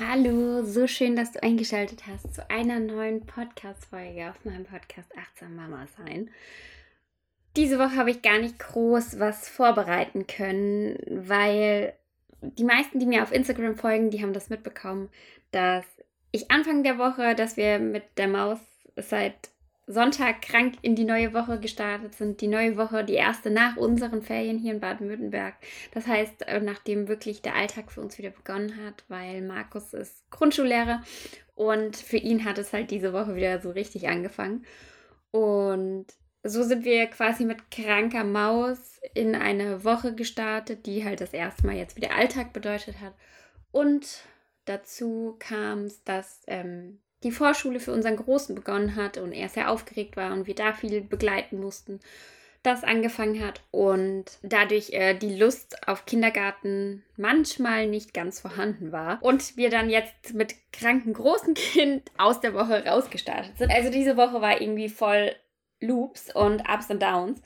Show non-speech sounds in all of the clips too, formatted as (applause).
Hallo, so schön, dass du eingeschaltet hast zu einer neuen Podcast-Folge auf meinem Podcast Achtsam Mama sein. Diese Woche habe ich gar nicht groß was vorbereiten können, weil die meisten, die mir auf Instagram folgen, die haben das mitbekommen, dass ich Anfang der Woche, dass wir mit der Maus seit Sonntag krank in die neue Woche gestartet sind. Die neue Woche, die erste nach unseren Ferien hier in Baden-Württemberg. Das heißt, äh, nachdem wirklich der Alltag für uns wieder begonnen hat, weil Markus ist Grundschullehrer und für ihn hat es halt diese Woche wieder so richtig angefangen. Und so sind wir quasi mit kranker Maus in eine Woche gestartet, die halt das erste Mal jetzt wieder Alltag bedeutet hat. Und dazu kam es, dass ähm, die Vorschule für unseren Großen begonnen hat und er sehr aufgeregt war und wir da viel begleiten mussten, das angefangen hat und dadurch äh, die Lust auf Kindergarten manchmal nicht ganz vorhanden war und wir dann jetzt mit kranken großen Kind aus der Woche rausgestartet sind. Also diese Woche war irgendwie voll Loops und Ups und Downs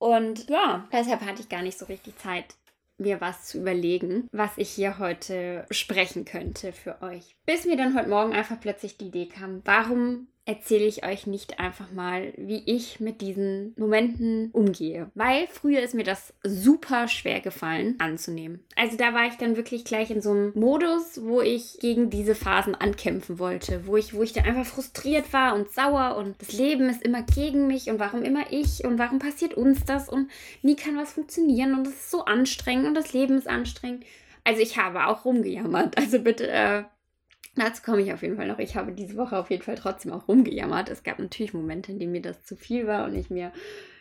und ja, deshalb hatte ich gar nicht so richtig Zeit, mir was zu überlegen, was ich hier heute sprechen könnte für euch. Bis mir dann heute Morgen einfach plötzlich die Idee kam, warum erzähle ich euch nicht einfach mal, wie ich mit diesen Momenten umgehe. Weil früher ist mir das super schwer gefallen anzunehmen. Also da war ich dann wirklich gleich in so einem Modus, wo ich gegen diese Phasen ankämpfen wollte, wo ich, wo ich dann einfach frustriert war und sauer und das Leben ist immer gegen mich und warum immer ich und warum passiert uns das und nie kann was funktionieren und es ist so anstrengend und das Leben ist anstrengend. Also ich habe auch rumgejammert. Also bitte äh, Dazu komme ich auf jeden Fall noch. Ich habe diese Woche auf jeden Fall trotzdem auch rumgejammert. Es gab natürlich Momente, in denen mir das zu viel war und ich mir,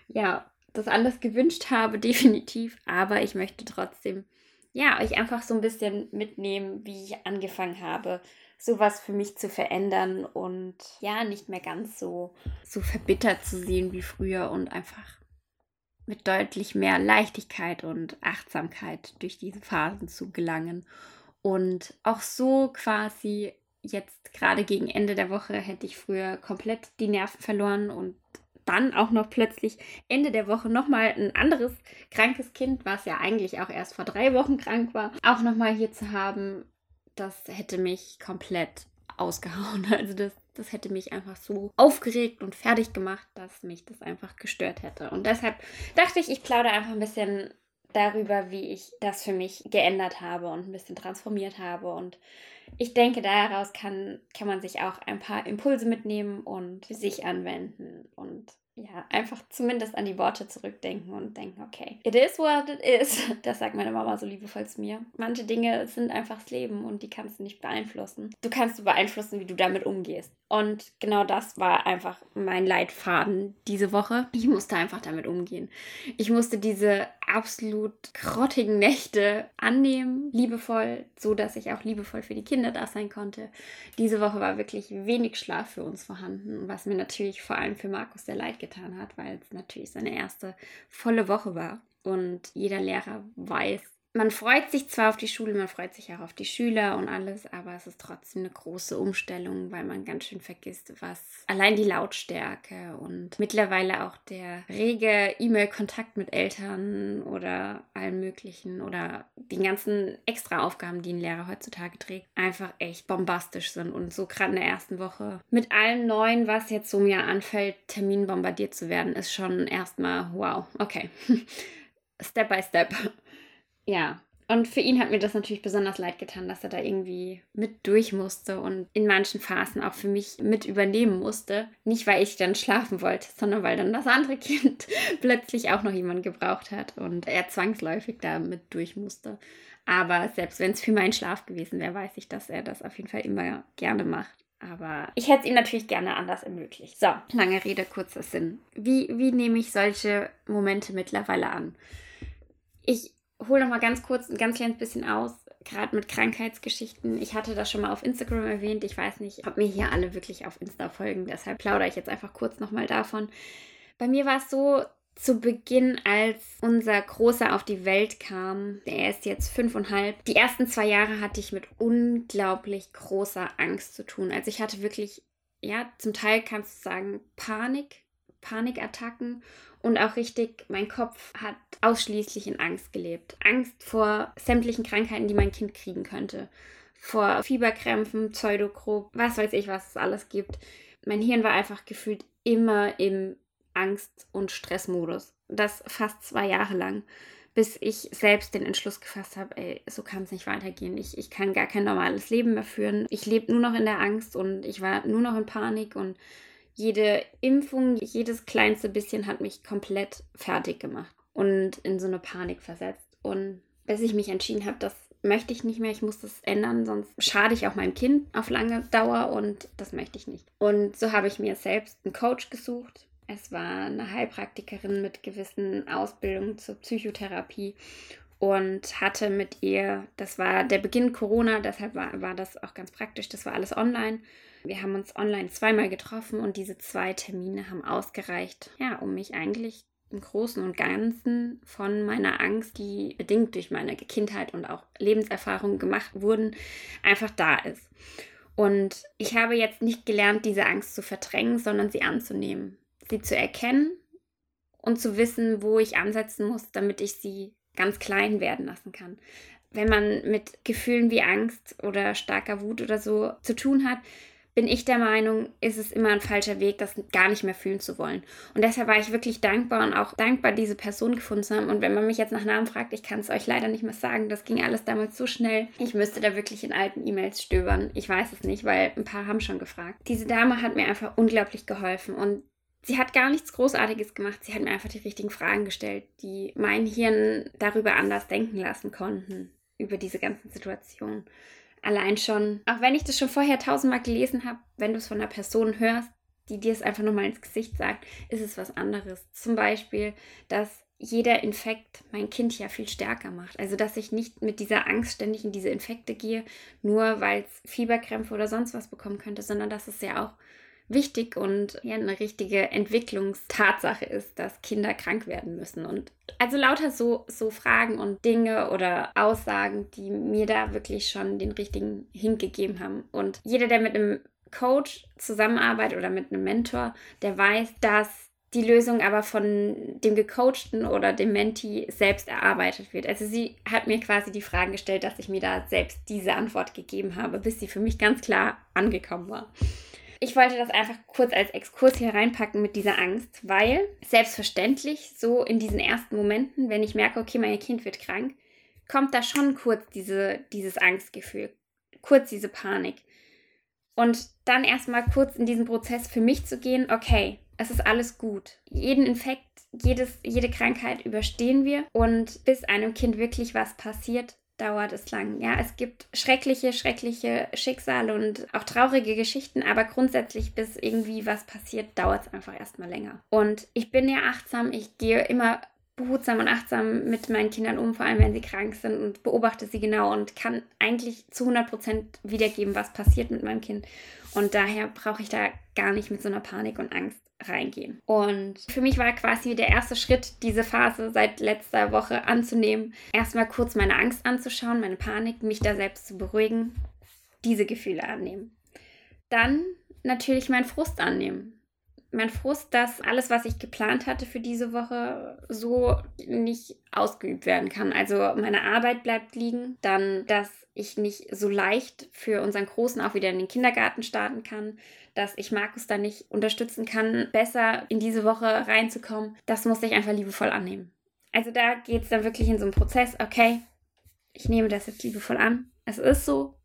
ja, das alles gewünscht habe, (laughs) definitiv. Aber ich möchte trotzdem, ja, euch einfach so ein bisschen mitnehmen, wie ich angefangen habe, sowas für mich zu verändern und ja, nicht mehr ganz so, so verbittert zu sehen wie früher und einfach mit deutlich mehr Leichtigkeit und Achtsamkeit durch diese Phasen zu gelangen und auch so quasi jetzt gerade gegen Ende der Woche hätte ich früher komplett die Nerven verloren und dann auch noch plötzlich Ende der Woche nochmal ein anderes krankes Kind, was ja eigentlich auch erst vor drei Wochen krank war, auch nochmal hier zu haben, das hätte mich komplett ausgehauen. (laughs) Also das, das hätte mich einfach so aufgeregt und fertig gemacht, dass mich das einfach gestört hätte. Und deshalb dachte ich, ich plaudere einfach ein bisschen darüber, wie ich das für mich geändert habe und ein bisschen transformiert habe. Und ich denke, daraus kann, kann man sich auch ein paar Impulse mitnehmen und sich anwenden und ja, einfach zumindest an die Worte zurückdenken und denken, okay, it is what it is. (laughs) Das sagt meine Mama so liebevoll zu mir. Manche Dinge sind einfach das Leben und die kannst du nicht beeinflussen. Du kannst du beeinflussen, wie du damit umgehst. Und genau das war einfach mein Leitfaden diese Woche. Ich musste einfach damit umgehen. Ich musste diese absolut grottigen Nächte annehmen, liebevoll, so dass ich auch liebevoll für die Kinder da sein konnte. Diese Woche war wirklich wenig Schlaf für uns vorhanden, was mir natürlich vor allem für Markus sehr leid getan hat, weil es natürlich seine erste volle Woche war. Und jeder Lehrer weiß, man freut sich zwar auf die Schule, man freut sich auch auf die Schüler und alles, aber es ist trotzdem eine große Umstellung, weil man ganz schön vergisst, was allein die Lautstärke und mittlerweile auch der rege E-Mail-Kontakt mit Eltern oder allen möglichen oder die ganzen Extra-Aufgaben, die ein Lehrer heutzutage trägt, einfach echt bombastisch sind und so gerade in der ersten Woche mit allem Neuen, was jetzt so mir anfällt, Termin bombardiert zu werden, ist schon erstmal wow, okay. (laughs) step by step. Ja, und für ihn hat mir das natürlich besonders leid getan, dass er da irgendwie mit durch musste und in manchen Phasen auch für mich mit übernehmen musste. Nicht, weil ich dann schlafen wollte, sondern weil dann das andere (laughs) Kind plötzlich auch noch jemand gebraucht hat und er zwangsläufig da mit durch musste. Aber selbst wenn es für meinen Schlaf gewesen wäre, weiß ich, dass er das auf jeden Fall immer gerne macht. Aber ich hätte es ihm natürlich gerne anders ermöglicht. So, lange Rede, kurzer Sinn. Wie, wie nehme ich solche Momente mittlerweile an? Ich hole noch mal ganz kurz ein ganz kleines bisschen aus. gerade mit Krankheitsgeschichten, ich hatte das schon mal auf Instagram erwähnt, ich weiß nicht, ob mir hier alle wirklich auf Insta folgen, deshalb plaudere ich jetzt einfach kurz nochmal davon. Bei mir war es so, zu Beginn, als unser Großer auf die Welt kam, er ist jetzt fünfeinhalb, die ersten zwei Jahre hatte ich mit unglaublich großer Angst zu tun. Also ich hatte wirklich, ja, zum Teil kannst du sagen, Panik, Panikattacken und auch richtig, mein Kopf hat ausschließlich in Angst gelebt. Angst vor sämtlichen Krankheiten, die mein Kind kriegen könnte. Vor Fieberkrämpfen, Pseudogrop, was weiß ich, was es alles gibt. Mein Hirn war einfach gefühlt immer im Angst- und Stressmodus. Das fast zwei Jahre lang, bis ich selbst den Entschluss gefasst habe, ey, so kann es nicht weitergehen. Ich, ich kann gar kein normales Leben mehr führen. Ich lebe nur noch in der Angst und ich war nur noch in Panik und jede Impfung, jedes kleinste bisschen hat mich komplett fertig gemacht und in so eine Panik versetzt. Und bis ich mich entschieden habe, das möchte ich nicht mehr, ich muss das ändern, sonst schade ich auch meinem Kind auf lange Dauer und das möchte ich nicht. Und so habe ich mir selbst einen Coach gesucht, es war eine Heilpraktikerin mit gewissen Ausbildungen zur Psychotherapie und hatte mit ihr, das war der Beginn Corona, deshalb war, war das auch ganz praktisch, das war alles online. Wir haben uns online zweimal getroffen und diese zwei Termine haben ausgereicht, ja, um mich eigentlich im Großen und Ganzen von meiner Angst, die bedingt durch meine Kindheit und auch Lebenserfahrung gemacht wurden, einfach da ist. Und ich habe jetzt nicht gelernt, diese Angst zu verdrängen, sondern sie anzunehmen sie zu erkennen und zu wissen, wo ich ansetzen muss, damit ich sie ganz klein werden lassen kann. Wenn man mit Gefühlen wie Angst oder starker Wut oder so zu tun hat, bin ich der Meinung, ist es immer ein falscher Weg, das gar nicht mehr fühlen zu wollen. Und deshalb war ich wirklich dankbar und auch dankbar, diese Person gefunden zu haben. Und wenn man mich jetzt nach Namen fragt, ich kann es euch leider nicht mehr sagen. Das ging alles damals so schnell. Ich müsste da wirklich in alten E-Mails stöbern. Ich weiß es nicht, weil ein paar haben schon gefragt. Diese Dame hat mir einfach unglaublich geholfen und Sie hat gar nichts Großartiges gemacht. Sie hat mir einfach die richtigen Fragen gestellt, die mein Hirn darüber anders denken lassen konnten, über diese ganzen Situationen. Allein schon, auch wenn ich das schon vorher tausendmal gelesen habe, wenn du es von einer Person hörst, die dir es einfach nochmal ins Gesicht sagt, ist es was anderes. Zum Beispiel, dass jeder Infekt mein Kind ja viel stärker macht. Also, dass ich nicht mit dieser Angst ständig in diese Infekte gehe, nur weil es Fieberkrämpfe oder sonst was bekommen könnte, sondern dass es ja auch wichtig und ja, eine richtige Entwicklungstatsache ist, dass Kinder krank werden müssen. Und also lauter so, so Fragen und Dinge oder Aussagen, die mir da wirklich schon den richtigen Hink gegeben haben. Und jeder, der mit einem Coach zusammenarbeitet oder mit einem Mentor, der weiß, dass die Lösung aber von dem Gecoachten oder dem Menti selbst erarbeitet wird. Also sie hat mir quasi die Fragen gestellt, dass ich mir da selbst diese Antwort gegeben habe, bis sie für mich ganz klar angekommen war. Ich wollte das einfach kurz als Exkurs hier reinpacken mit dieser Angst, weil selbstverständlich so in diesen ersten Momenten, wenn ich merke, okay, mein Kind wird krank, kommt da schon kurz diese, dieses Angstgefühl, kurz diese Panik. Und dann erstmal kurz in diesen Prozess für mich zu gehen, okay, es ist alles gut. Jeden Infekt, jedes, jede Krankheit überstehen wir und bis einem Kind wirklich was passiert, dauert es lang. Ja, es gibt schreckliche, schreckliche Schicksale und auch traurige Geschichten, aber grundsätzlich, bis irgendwie was passiert, dauert es einfach erstmal länger. Und ich bin ja achtsam, ich gehe immer behutsam und achtsam mit meinen Kindern um, vor allem wenn sie krank sind und beobachte sie genau und kann eigentlich zu 100% wiedergeben, was passiert mit meinem Kind. Und daher brauche ich da gar nicht mit so einer Panik und Angst reingehen. Und für mich war quasi der erste Schritt, diese Phase seit letzter Woche anzunehmen, erstmal kurz meine Angst anzuschauen, meine Panik, mich da selbst zu beruhigen, diese Gefühle annehmen. Dann natürlich meinen Frust annehmen. Mein Frust, dass alles, was ich geplant hatte für diese Woche, so nicht ausgeübt werden kann. Also meine Arbeit bleibt liegen, dann, dass ich nicht so leicht für unseren Großen auch wieder in den Kindergarten starten kann, dass ich Markus da nicht unterstützen kann, besser in diese Woche reinzukommen, das musste ich einfach liebevoll annehmen. Also da geht es dann wirklich in so einen Prozess, okay, ich nehme das jetzt liebevoll an. Es ist so,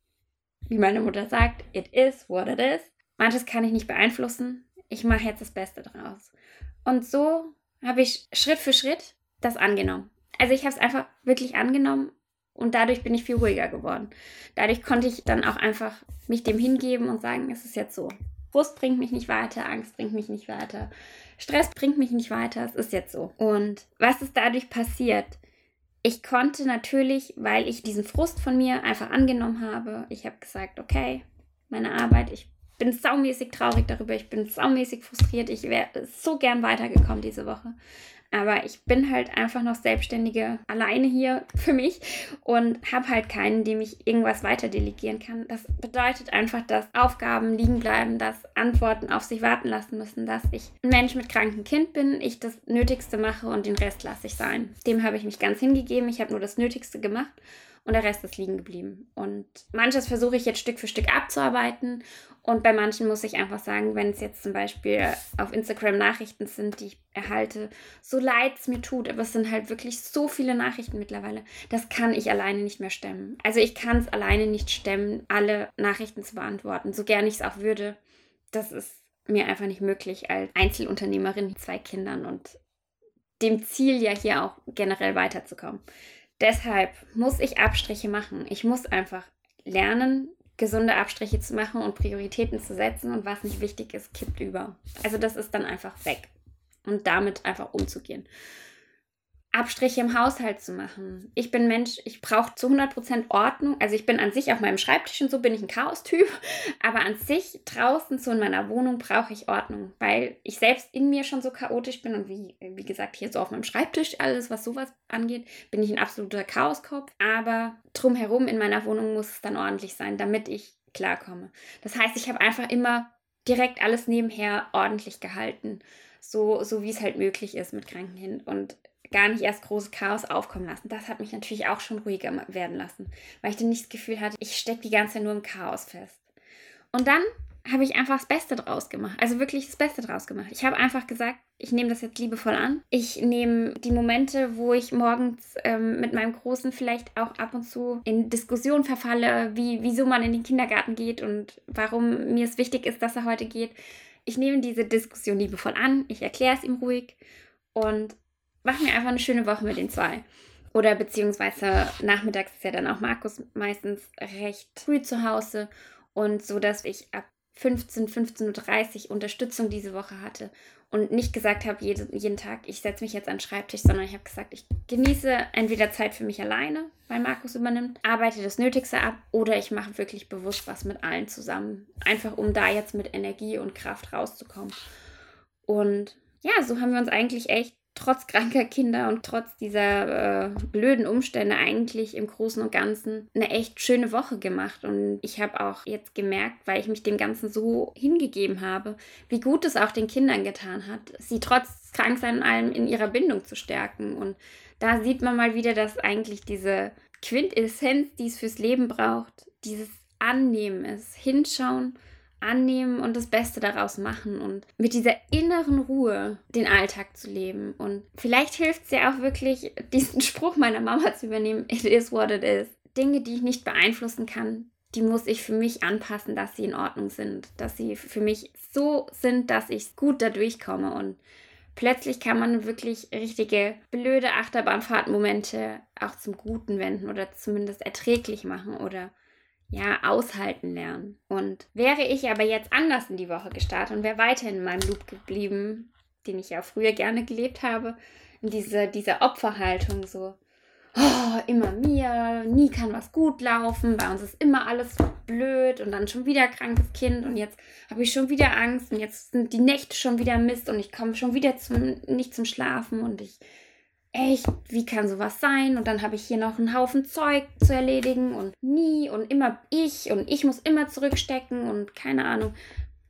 wie meine Mutter sagt, it is what it is. Manches kann ich nicht beeinflussen. Ich mache jetzt das Beste draus. Und so habe ich Schritt für Schritt das angenommen. Also ich habe es einfach wirklich angenommen und dadurch bin ich viel ruhiger geworden. Dadurch konnte ich dann auch einfach mich dem hingeben und sagen, es ist jetzt so. Frust bringt mich nicht weiter, Angst bringt mich nicht weiter, Stress bringt mich nicht weiter, es ist jetzt so. Und was ist dadurch passiert? ich konnte natürlich, weil ich diesen Frust von mir einfach angenommen habe, ich habe gesagt, okay, meine Arbeit, ich bin saumäßig traurig darüber, ich bin saumäßig frustriert, ich wäre so gern weitergekommen diese Woche. Aber ich bin halt einfach noch Selbstständige alleine hier (laughs) für mich und habe halt keinen, dem ich irgendwas weiter delegieren kann. Das bedeutet einfach, dass Aufgaben liegen bleiben, dass Antworten auf sich warten lassen müssen, dass ich ein Mensch mit krankem Kind bin, ich das Nötigste mache und den Rest lasse ich sein. Dem habe ich mich ganz hingegeben. Ich habe nur das Nötigste gemacht und der Rest ist liegen geblieben. Und manches versuche ich jetzt Stück für Stück abzuarbeiten und bei manchen muss ich einfach sagen, wenn es jetzt zum Beispiel auf Instagram Nachrichten sind, die ich erhalte, so leid es mir tut, aber es sind halt wirklich so viele Nachrichten mittlerweile, das kann ich alleine nicht mehr stemmen. Also ich kann es alleine nicht stemmen, alle Nachrichten zu beantworten, so gern ich es auch würde. Das ist mir einfach nicht möglich als Einzelunternehmerin mit zwei Kindern und dem Ziel ja hier auch generell weiterzukommen. Deshalb muss ich Abstriche machen. Ich muss einfach lernen, gesunde Abstriche zu machen und Prioritäten zu setzen und was nicht wichtig ist, kippt über. Also das ist dann einfach weg und damit einfach umzugehen. Abstriche im Haushalt zu machen. Ich bin Mensch, ich brauche zu 100% Ordnung. Also ich bin an sich auf meinem Schreibtisch und so bin ich ein Chaos-Typ. (laughs) Aber an sich draußen so in meiner Wohnung brauche ich Ordnung, weil ich selbst in mir schon so chaotisch bin und wie, wie gesagt hier so auf meinem Schreibtisch alles, was sowas angeht, bin ich ein absoluter Chaoskopf. Aber drumherum in meiner Wohnung muss es dann ordentlich sein, damit ich klarkomme. Das heißt, ich habe einfach immer direkt alles nebenher ordentlich gehalten. So, so wie es halt möglich ist mit kranken Kind. Und gar nicht erst großes Chaos aufkommen lassen. Das hat mich natürlich auch schon ruhiger werden lassen, weil ich dann nicht das Gefühl hatte, ich stecke die ganze Zeit nur im Chaos fest. Und dann habe ich einfach das Beste draus gemacht. Also wirklich das Beste draus gemacht. Ich habe einfach gesagt, ich nehme das jetzt liebevoll an. Ich nehme die Momente, wo ich morgens ähm, mit meinem Großen vielleicht auch ab und zu in Diskussion verfalle, wie, wieso man in den Kindergarten geht und warum mir es wichtig ist, dass er heute geht. Ich nehme diese Diskussion liebevoll an. Ich erkläre es ihm ruhig und machen wir einfach eine schöne Woche mit den zwei. Oder beziehungsweise nachmittags ist ja dann auch Markus meistens recht früh zu Hause und so, dass ich ab 15, 15.30 Uhr Unterstützung diese Woche hatte und nicht gesagt habe, jede, jeden Tag, ich setze mich jetzt an den Schreibtisch, sondern ich habe gesagt, ich genieße entweder Zeit für mich alleine, weil Markus übernimmt, arbeite das Nötigste ab oder ich mache wirklich bewusst was mit allen zusammen. Einfach um da jetzt mit Energie und Kraft rauszukommen. Und ja, so haben wir uns eigentlich echt trotz kranker Kinder und trotz dieser äh, blöden Umstände eigentlich im Großen und Ganzen eine echt schöne Woche gemacht. Und ich habe auch jetzt gemerkt, weil ich mich dem Ganzen so hingegeben habe, wie gut es auch den Kindern getan hat, sie trotz Kranksein und allem in ihrer Bindung zu stärken. Und da sieht man mal wieder, dass eigentlich diese Quintessenz, die es fürs Leben braucht, dieses Annehmen ist, hinschauen annehmen und das Beste daraus machen und mit dieser inneren Ruhe den Alltag zu leben. Und vielleicht hilft es ja auch wirklich, diesen (laughs) Spruch meiner Mama zu übernehmen, it is what it is. Dinge, die ich nicht beeinflussen kann, die muss ich für mich anpassen, dass sie in Ordnung sind, dass sie für mich so sind, dass ich gut da durchkomme und plötzlich kann man wirklich richtige blöde Achterbahnfahrtmomente auch zum Guten wenden oder zumindest erträglich machen oder ja, aushalten lernen. Und wäre ich aber jetzt anders in die Woche gestartet und wäre weiterhin in meinem Loop geblieben, den ich ja früher gerne gelebt habe, in diese, dieser Opferhaltung so, oh, immer mir, nie kann was gut laufen, bei uns ist immer alles blöd und dann schon wieder krankes Kind und jetzt habe ich schon wieder Angst und jetzt sind die Nächte schon wieder Mist und ich komme schon wieder zum, nicht zum Schlafen und ich echt, wie kann sowas sein? Und dann habe ich hier noch einen Haufen Zeug zu erledigen und nie und immer ich und ich muss immer zurückstecken und keine Ahnung.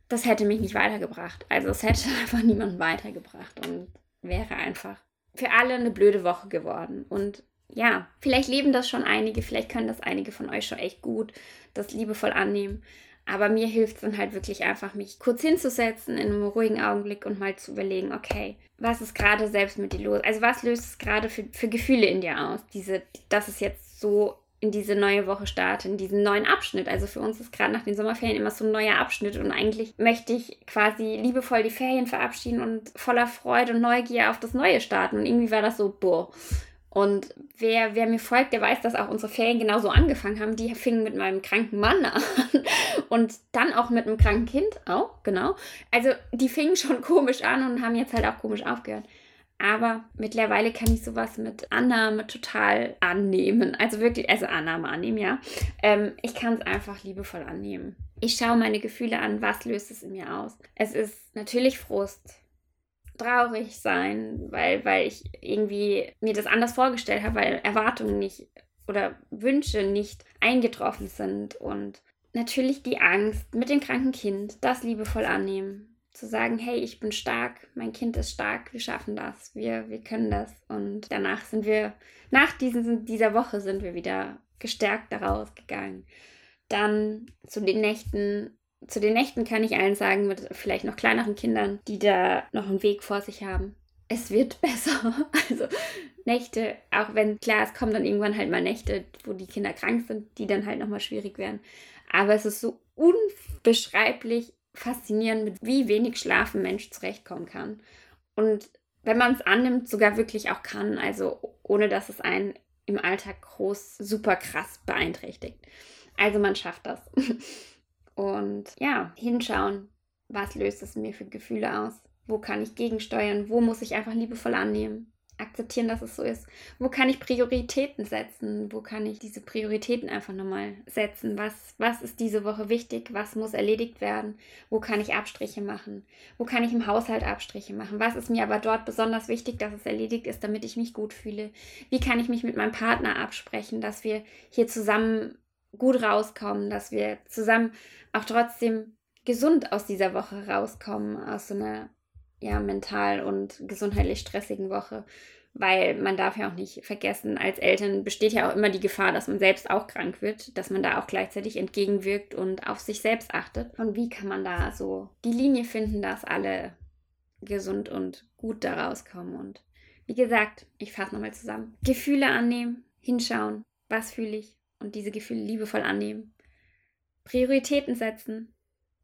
Das hätte mich nicht weitergebracht. Also es hätte (laughs) einfach niemanden weitergebracht und wäre einfach für alle eine blöde Woche geworden. Und ja, vielleicht leben das schon einige, vielleicht können das einige von euch schon echt gut, das liebevoll annehmen. Aber mir hilft es dann halt wirklich einfach, mich kurz hinzusetzen in einem ruhigen Augenblick und mal zu überlegen, okay, was ist gerade selbst mit dir los? Also was löst es gerade für, für Gefühle in dir aus? Diese, dass es jetzt so in diese neue Woche startet, in diesen neuen Abschnitt. Also für uns ist gerade nach den Sommerferien immer so ein neuer Abschnitt und eigentlich möchte ich quasi liebevoll die Ferien verabschieden und voller Freude und Neugier auf das Neue starten. Und irgendwie war das so, boah, und wer, wer mir folgt, der weiß, dass auch unsere Ferien genauso angefangen haben. Die fingen mit meinem kranken Mann an (laughs) und dann auch mit einem kranken Kind auch, genau. Also die fingen schon komisch an und haben jetzt halt auch komisch aufgehört. Aber mittlerweile kann ich sowas mit Annahme total annehmen. Also wirklich, also Annahme annehmen, ja. Ähm, ich kann es einfach liebevoll annehmen. Ich schaue meine Gefühle an, was löst es in mir aus. Es ist natürlich Frust, traurig sein, weil, weil ich irgendwie mir das anders vorgestellt habe, weil Erwartungen nicht oder Wünsche nicht eingetroffen sind. Und natürlich die Angst mit dem kranken Kind, das liebevoll annehmen. Zu sagen, hey, ich bin stark, mein Kind ist stark, wir schaffen das, wir, wir können das. Und danach sind wir, nach diesen, dieser Woche sind wir wieder gestärkt daraus gegangen. Dann zu den Nächten, zu den Nächten kann ich allen sagen, mit vielleicht noch kleineren Kindern, die da noch einen Weg vor sich haben. Es wird (laughs) besser. Also Nächte, auch wenn, klar, es kommen dann irgendwann halt mal Nächte, wo die Kinder krank sind, die dann halt nochmal schwierig werden. Aber es ist so unbeschreiblich faszinierend, mit wie wenig Schlaf ein Mensch zurechtkommen kann. Und wenn man es annimmt, sogar wirklich auch kann, also ohne dass es einen im Alltag groß, super krass beeinträchtigt. Also man schafft das. (laughs) Und ja, hinschauen, was löst es mir für Gefühle aus? Wo kann ich gegensteuern? Wo muss ich einfach liebevoll annehmen? akzeptieren, dass es so ist. Wo kann ich Prioritäten setzen? Wo kann ich diese Prioritäten einfach nochmal setzen? Was, was ist diese Woche wichtig? Was muss erledigt werden? Wo kann ich Abstriche machen? Wo kann ich im Haushalt Abstriche machen? Was ist mir aber dort besonders wichtig, dass es erledigt ist, damit ich mich gut fühle? Wie kann ich mich mit meinem Partner absprechen, dass wir hier zusammen gut rauskommen, dass wir zusammen auch trotzdem gesund aus dieser Woche rauskommen, aus so einer ja, mental und gesundheitlich stressigen Woche. Weil man darf ja auch nicht vergessen, als Eltern besteht ja auch immer die Gefahr, dass man selbst auch krank wird, dass man da auch gleichzeitig entgegenwirkt und auf sich selbst achtet. Und wie kann man da so die Linie finden, dass alle gesund und gut da rauskommen? Und wie gesagt, ich fasse nochmal zusammen. Gefühle annehmen, hinschauen, was fühle ich und diese Gefühle liebevoll annehmen. Prioritäten setzen,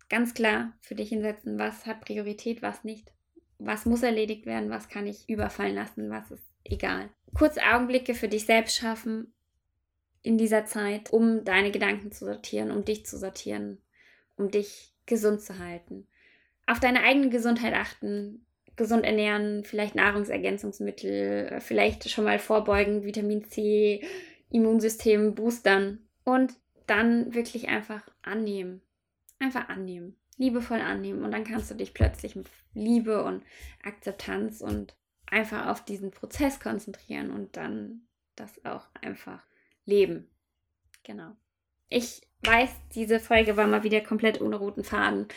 ganz klar für dich hinsetzen, was hat Priorität, was nicht was muss erledigt werden, was kann ich überfallen lassen, was ist egal. Kurze Augenblicke für dich selbst schaffen in dieser Zeit, um deine Gedanken zu sortieren, um dich zu sortieren, um dich gesund zu halten. Auf deine eigene Gesundheit achten, gesund ernähren, vielleicht Nahrungsergänzungsmittel, vielleicht schon mal vorbeugen, Vitamin C, Immunsystem boostern und dann wirklich einfach annehmen. Einfach annehmen liebevoll annehmen und dann kannst du dich plötzlich mit Liebe und Akzeptanz und einfach auf diesen Prozess konzentrieren und dann das auch einfach leben. Genau. Ich weiß, diese Folge war mal wieder komplett ohne roten Faden,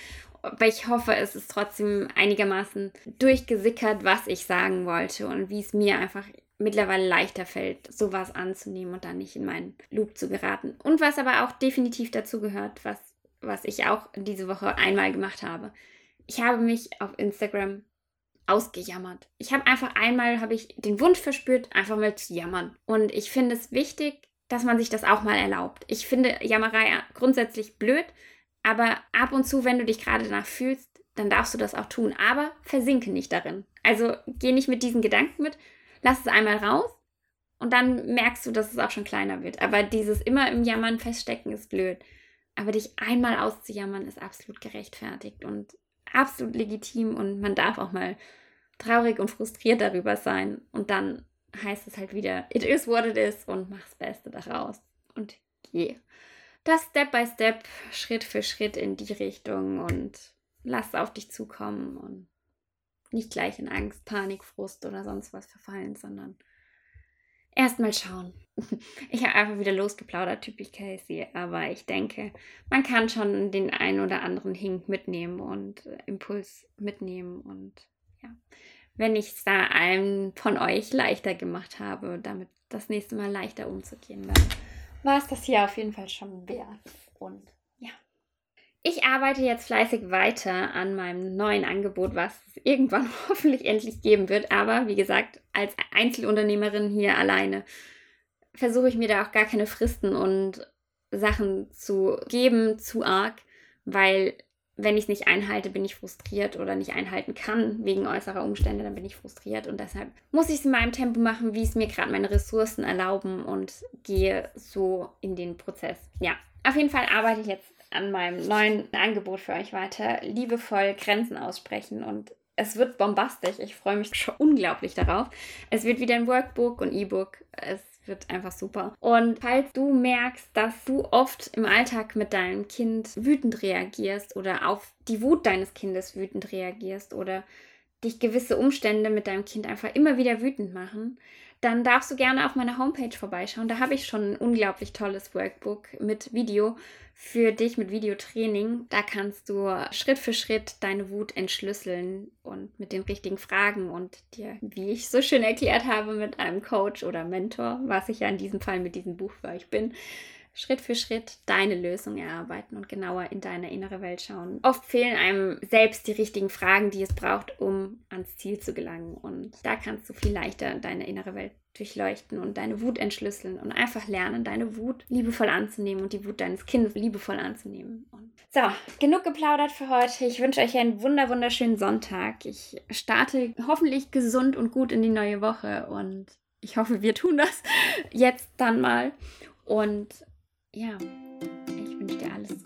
aber ich hoffe, es ist trotzdem einigermaßen durchgesickert, was ich sagen wollte und wie es mir einfach mittlerweile leichter fällt, sowas anzunehmen und dann nicht in meinen Loop zu geraten. Und was aber auch definitiv dazu gehört, was was ich auch diese Woche einmal gemacht habe. Ich habe mich auf Instagram ausgejammert. Ich habe einfach einmal habe ich den Wunsch verspürt, einfach mal zu jammern. Und ich finde es wichtig, dass man sich das auch mal erlaubt. Ich finde Jammerei grundsätzlich blöd, aber ab und zu, wenn du dich gerade danach fühlst, dann darfst du das auch tun. Aber versinke nicht darin. Also geh nicht mit diesen Gedanken mit, lass es einmal raus und dann merkst du, dass es auch schon kleiner wird. Aber dieses immer im Jammern feststecken ist blöd. Aber dich einmal auszujammern ist absolut gerechtfertigt und absolut legitim und man darf auch mal traurig und frustriert darüber sein. Und dann heißt es halt wieder, it is what it is und mach's Beste daraus. Und geh. Das Step by Step, Schritt für Schritt in die Richtung und lass auf dich zukommen und nicht gleich in Angst, Panik, Frust oder sonst was verfallen, sondern erstmal schauen. (laughs) Ich habe einfach wieder losgeplaudert, typisch Casey, aber ich denke, man kann schon den einen oder anderen Hink mitnehmen und äh, Impuls mitnehmen und ja, wenn ich es da einem von euch leichter gemacht habe, damit das nächste Mal leichter umzugehen, dann war es das hier auf jeden Fall schon wert und ich arbeite jetzt fleißig weiter an meinem neuen Angebot, was es irgendwann (laughs) hoffentlich endlich geben wird. Aber wie gesagt, als Einzelunternehmerin hier alleine versuche ich mir da auch gar keine Fristen und Sachen zu geben, zu arg, weil wenn ich es nicht einhalte, bin ich frustriert oder nicht einhalten kann wegen äußerer Umstände, dann bin ich frustriert und deshalb muss ich es in meinem Tempo machen, wie es mir gerade meine Ressourcen erlauben und gehe so in den Prozess. Ja, auf jeden Fall arbeite ich jetzt an meinem neuen Angebot für euch weiter. Liebevoll Grenzen aussprechen und es wird bombastisch. Ich freue mich schon unglaublich darauf. Es wird wieder ein Workbook und E-Book. Es wird einfach super. Und falls du merkst, dass du oft im Alltag mit deinem Kind wütend reagierst oder auf die Wut deines Kindes wütend reagierst oder dich gewisse Umstände mit deinem Kind einfach immer wieder wütend machen, dann darfst du gerne auf meiner Homepage vorbeischauen. Da habe ich schon ein unglaublich tolles Workbook mit Video für dich, mit Videotraining. Da kannst du Schritt für Schritt deine Wut entschlüsseln und mit den richtigen Fragen und dir, wie ich so schön erklärt habe, mit einem Coach oder Mentor, was ich ja in diesem Fall mit diesem Buch für euch bin, Schritt für Schritt deine Lösung erarbeiten und genauer in deine innere Welt schauen. Oft fehlen einem selbst die richtigen Fragen, die es braucht, um ans Ziel zu gelangen. Und da kannst du viel leichter deine innere Welt durchleuchten und deine Wut entschlüsseln und einfach lernen, deine Wut liebevoll anzunehmen und die Wut deines Kindes liebevoll anzunehmen. Und so, genug geplaudert für heute. Ich wünsche euch einen wunder wunderschönen Sonntag. Ich starte hoffentlich gesund und gut in die neue Woche und ich hoffe, wir tun das (laughs) jetzt dann mal. Und ja, ich wünsche dir alles